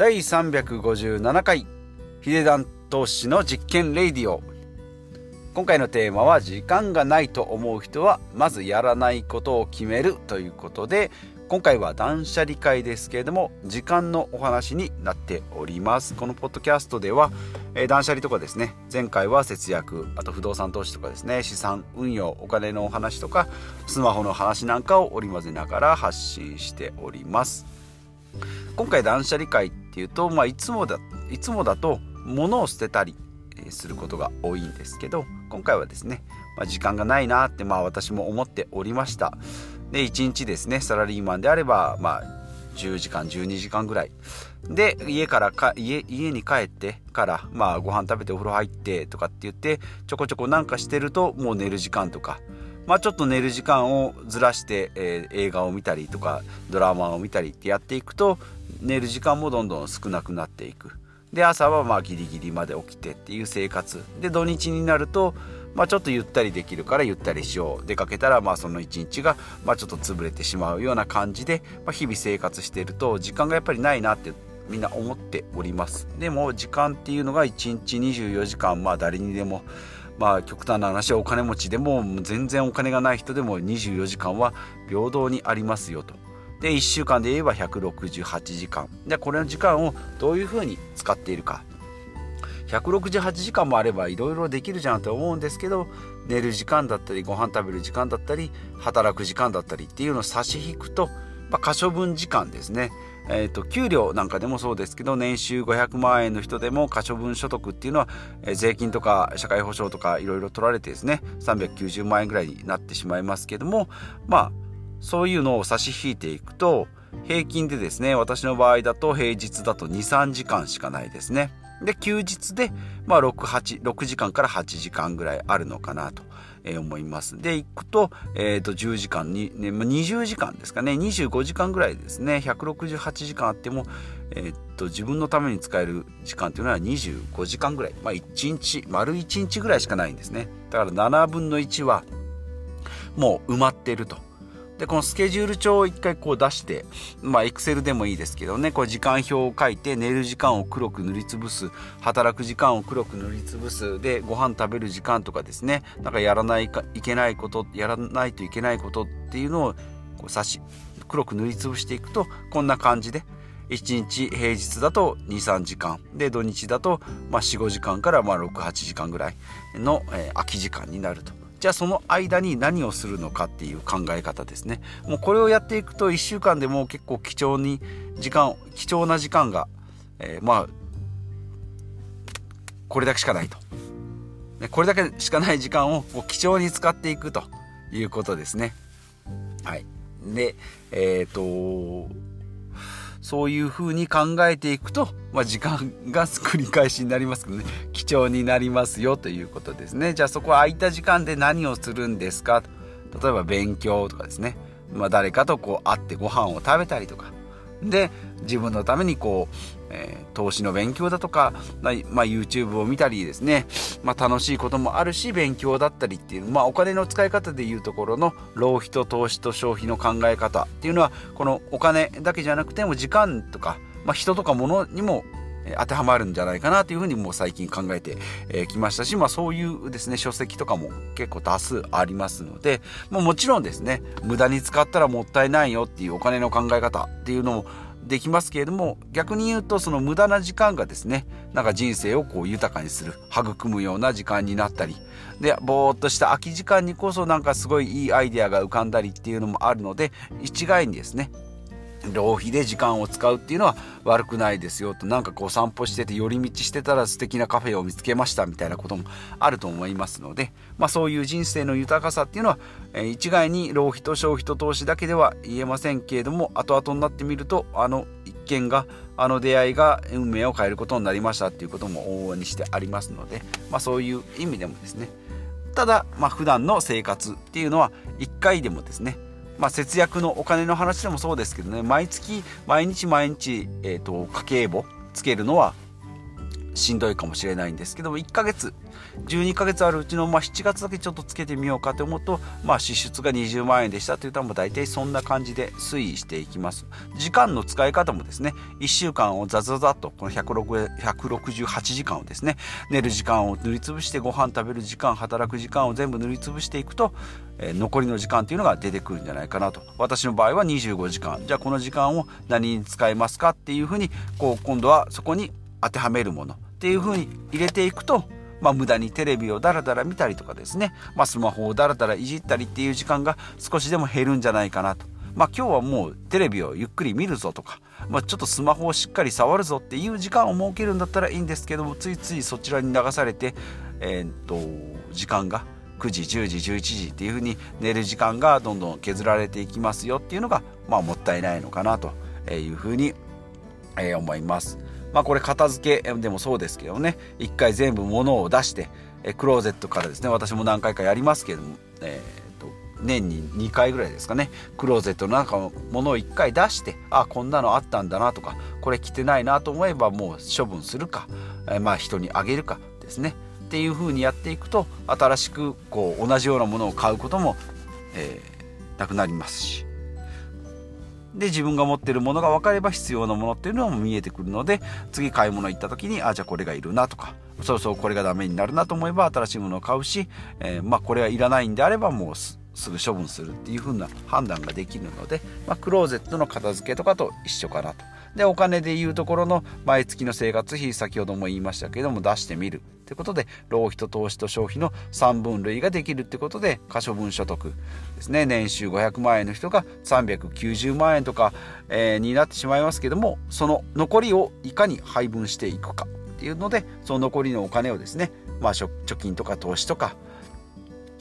第357回ヒデダン投資の実験レイディオ。今回のテーマは時間がないと思う人はまずやらないことを決めるということで今回は断捨離会ですけれども時間のお話になっております。このポッドキャストでは、えー、断捨離とかですね前回は節約あと不動産投資とかですね資産運用お金のお話とかスマホの話なんかを織り交ぜながら発信しております。今回断捨離会っていうと、まあ、いつもだいつもだと物を捨てたりすることが多いんですけど今回はですね、まあ、時間がないなってまあ私も思っておりました。で1日ですねサラリーマンであればまあ10時間12時間ぐらい。で家からか家家に帰ってからまあご飯食べてお風呂入ってとかって言ってちょこちょこなんかしてるともう寝る時間とか。まあちょっと寝る時間をずらして、えー、映画を見たりとかドラマを見たりってやっていくと寝る時間もどんどん少なくなっていく。で朝はまあギリギリまで起きてっていう生活。で土日になるとまあ、ちょっとゆったりできるからゆったりしよう。出かけたらまあその一日がまあちょっと潰れてしまうような感じで、まあ、日々生活していると時間がやっぱりないなってみんな思っております。でも時間っていうのが1日24時間まあ誰にでもまあ極端な話お金持ちでも全然お金がない人でも24時間は平等にありますよと。で1週間で言えば168時間。でこれの時間をどういうふうに使っているか。168時間もあればいろいろできるじゃんと思うんですけど寝る時間だったりご飯食べる時間だったり働く時間だったりっていうのを差し引くと、まあ、可処分時間ですね、えーと、給料なんかでもそうですけど年収500万円の人でも可処分所得っていうのは、えー、税金とか社会保障とかいろいろ取られてですね390万円ぐらいになってしまいますけどもまあそういうのを差し引いていくと平均でですね私の場合だと平日だと23時間しかないですね。で、休日で、まあ、6、8、6時間から8時間ぐらいあるのかなと。思います。で、行くと、えっ、ー、と、10時間に、ね、20時間ですかね、25時間ぐらいですね、168時間あっても、えっ、ー、と、自分のために使える時間っていうのは25時間ぐらい。まあ、1日、丸1日ぐらいしかないんですね。だから7分の1は、もう埋まっていると。でこのスケジュール帳を一回こう出してまあエクセルでもいいですけどねこう時間表を書いて寝る時間を黒く塗りつぶす働く時間を黒く塗りつぶすでご飯食べる時間とかですねなんかやらないかいけないことやらないといけないことっていうのをこう差し黒く塗りつぶしていくとこんな感じで1日平日だと23時間で土日だと45時間から68時間ぐらいの、えー、空き時間になると。じゃあその間に何をするのかっていう考え方ですね。もうこれをやっていくと1週間でも結構貴重に時間貴重な時間が、えー、まあこれだけしかないと。これだけしかない時間を貴重に使っていくということですね。はい。でえっ、ー、とそういうふうに考えていくと、まあ、時間が繰り返しになりますけどね。貴重になりますよということですね。じゃあそこは空いた時間で何をするんですか？例えば勉強とかですね、まあ、誰かとこう会ってご飯を食べたりとか。で自分のためにこう、えー、投資の勉強だとか、まあ、YouTube を見たりですね、まあ、楽しいこともあるし勉強だったりっていう、まあ、お金の使い方でいうところの浪費と投資と消費の考え方っていうのはこのお金だけじゃなくても時間とか、まあ、人とか物にも当てはまるんじゃないかなというふうにもう最近考えてきましたし、まあ、そういうですね書籍とかも結構多数ありますので、まあ、もちろんですね無駄に使ったらもったいないよっていうお金の考え方っていうのもできますけれども逆に言うとその無駄な時間がですねなんか人生をこう豊かにする育むような時間になったりでぼーっとした空き時間にこそなんかすごいいいアイデアが浮かんだりっていうのもあるので一概にですね浪費で時間を使うっていうのは悪くないですよと。なんかこう散歩してて寄り道してたら素敵なカフェを見つけましたみたいなこともあると思いますので、まあ、そういう人生の豊かさっていうのは、え、一概に浪費と消費と投資だけでは言えませんけれども後々になってみるとあの一見があの出会いが運命を変えることになりましたっていうことも往々にしてありますので、まあ、そういう意味でもですね。ただ、まあ、普段の生活っていうのは一回でもですねまあ、節約のお金の話でもそうですけどね毎月毎日毎日、えーと、家計簿つけるのはしんどいかもしれないんですけども1ヶ月12ヶ月あるうちの、まあ、7月だけちょっとつけてみようかと思うと、まあ、支出が20万円でしたというともう大体そんな感じで推移していきます。時間の使い方もですね1週間をザザザとこの168時間をですね寝る時間を塗りつぶしてご飯食べる時間働く時間を全部塗りつぶしていくと、え、残りの時間っていうのが出てくるんじゃないかなと。私の場合は25時間。じゃあこの時間を何に使いますかっていうふうにこう今度はそこに当てはめるものっていうふうに入れていくとまあ、無駄にテレビをダラダラ見たりとかですね、まあ、スマホをダラダラいじったりっていう時間が少しでも減るんじゃないかなと。まあ、今日はもうテレビをゆっくり見るぞとか、まあ、ちょっとスマホをしっかり触るぞっていう時間を設けるんだったらいいんですけどもついついそちらに流されて、えー、っと時間が9時10時11時っていう風に寝る時間がどんどん削られていきますよっていうのが、まあ、もったいないのかなという風に、思います。まあこれ片付けでもそうですけどね。一回全部物を出してクローゼットからですね私も何回かやりますけども、えー、と年に2回ぐらいですかね。クローゼットの中のものを1回出してあこんなのあったんだなとかこれ着てないなと思えばもう処分するか、え、まあ人にあげるかですね。っていう風にやっていくと新しくこう同じようなものを買うことも、えー、なくなりますし。で自分が持ってるものが分かれば必要なものっていうのも見えてくるので次買い物行った時にあじゃあこれがいるなとかそうそうこれがダメになるなと思えば新しいものを買うし、えー、まあこれはいらないんであればもうすぐ処分するっていう風な判断ができるので、まあ、クローゼットの片付けとかと一緒かなと。でお金でいうところの毎月の生活費先ほども言いましたけども出してみるってことで浪費と投資と消費の3分類ができるってことで可処分所得ですね。年収500万円の人が390万円とか、えー、になってしまいますけどもその残りをいかに配分していくかっていうのでその残りのお金をですね、まあ、貯金とか投資とか、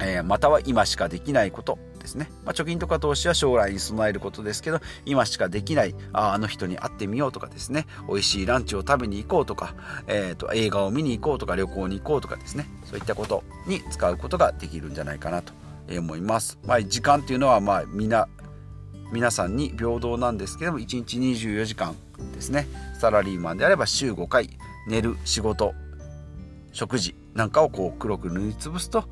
えー、または今しかできないことですね、まあ、貯金とか投資は将来に備えることですけど今しかできないああの人に会ってみようとかですね。美味しいランチを食べに行こうとか、えーと、映画を見に行こうとか旅行に行こうとかですね。そういったことに使うことができるんじゃないかなと思います。まあ、時間っていうのはまあ皆さんに平等なんですけども1日24時間ですね。サラリーマンであれば週5回寝る仕事食事なんかをこう黒く塗りつぶすと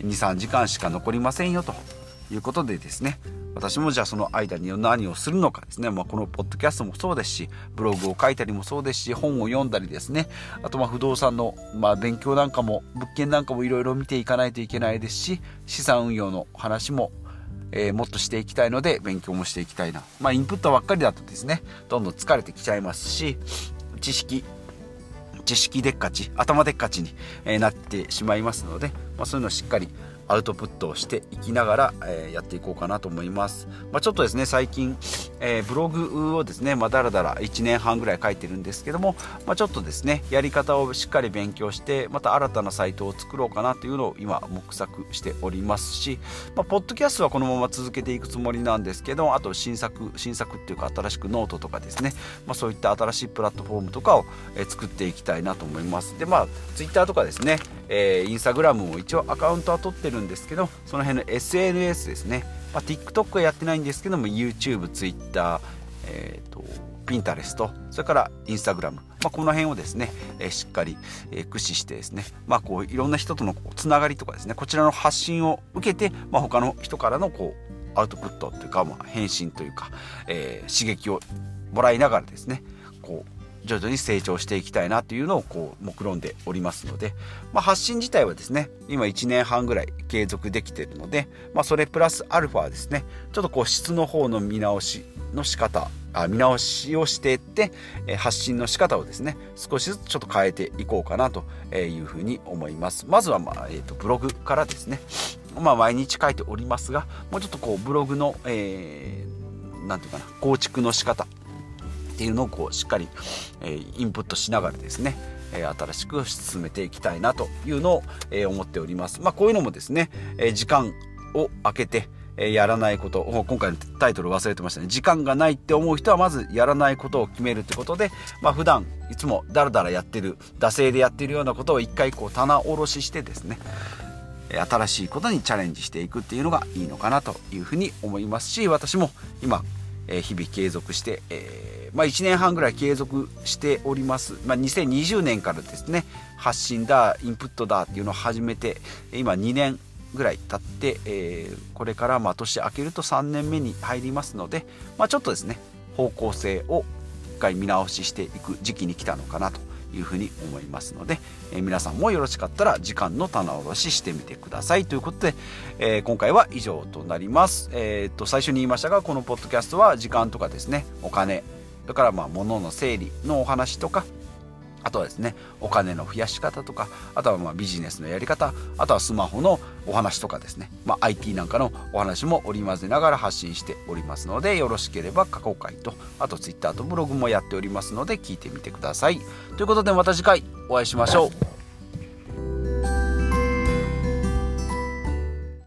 23時間しか残りませんよと。いうことでですね私もじゃあその間に何をするのかですね、まあ、このポッドキャストもそうですしブログを書いたりもそうですし本を読んだりですねあとまあ不動産のま勉強なんかも物件なんかもいろいろ見ていかないといけないですし資産運用の話もえー、もっとしていきたいので勉強もしていきたいな。まあインプットばっかりだとですね、どんどん疲れてきちゃいますし、知識、知識でっかち、頭でっかちに、えなってしまいますので、まあ、そういうのをしっかりアウトプットをしていきながら、えー、やっていこうかなと思います。まあ、ちょっとですね、最近、えー、ブログをですね、まあ、だらだら1年半ぐらい書いてるんですけども、まあ、ちょっとですね、やり方をしっかり勉強して、また新たなサイトを作ろうかなというのを今、模索しておりますし、まあ、ポッドキャストはこのまま続けていくつもりなんですけど、あと新作、新作っていうか新しくノートとかですね、まあ、そういった新しいプラットフォームとかを、え、作っていきたいなと思います。で、まあ、ツイッターとかですね、えー、インスタグラムも一応アカウントは取ってるんですけどその辺の SNS ですね、まあ、TikTok はやってないんですけども YouTube、Twitter、えーと、Pinterest それから Instagram、まあ、この辺をですね、えー、しっかり、えー、駆使してですね、まあ、こういろんな人とのつながりとかですね。こちらの発信を受けて、まあ、他の人からのこうアウトプットというか、まあ、返信というか、えー、刺激をもらいながらですねこう徐々に成長していきたいなというのをこう目論んでおりますので、まあ、発信自体はですね今1年半ぐらい継続できているので、まあ、それプラスアルファですねちょっとこう質の方の見直しの仕方あ見直しをしていって、発信の仕方をですね少しずつちょっと変えていこうかなというふうに思います。まずは、まあえーと、ブログからですねまあ毎日書いておりますがもうちょっとこうブログの、えー、なんていうかな構築の仕方っていうのをこうしっかり、えー、インプットしながらですねえ新しく進めていきたいなというのを、え思っております。まあ、こういうのもですね、え時間を空けて、えやらないこと今回のタイトル忘れてましたね時間がないって思う人はまずやらないことを決めるってことで、まあ、普段いつもダラダラやってる惰性でやってるようなことを一回こう棚卸ししてですね新しいことにチャレンジしていくっていうのがいいのかなというふうに思いますし私も今え日々継続して、えー、まあ、1年半ぐらい継続しております、まあ、2020年からですね発信だインプットだっていうのを始めて今2年ぐらい経って、えー、これからま年明けると3年目に入りますので、まあ、ちょっとですね方向性を一回見直ししていく時期に来たのかなというふうに思いますので、え、皆さんもよろしかったら時間の棚卸ししてみてください。ということで、え、今回は以上となります、えー、と最初に言いましたがこのポッドキャストは時間とかですねお金だからまあ物の整理のお話とかあとはですねお金の増やし方とかあとはまビジネスのやり方あとはスマホのお話とかですね、まあ、IT なんかのお話も織り交ぜながら発信しておりますのでよろしければ過去回とあと Twitter とブログもやっておりますので聞いてみてください。ということでまた次回お会いしましょう。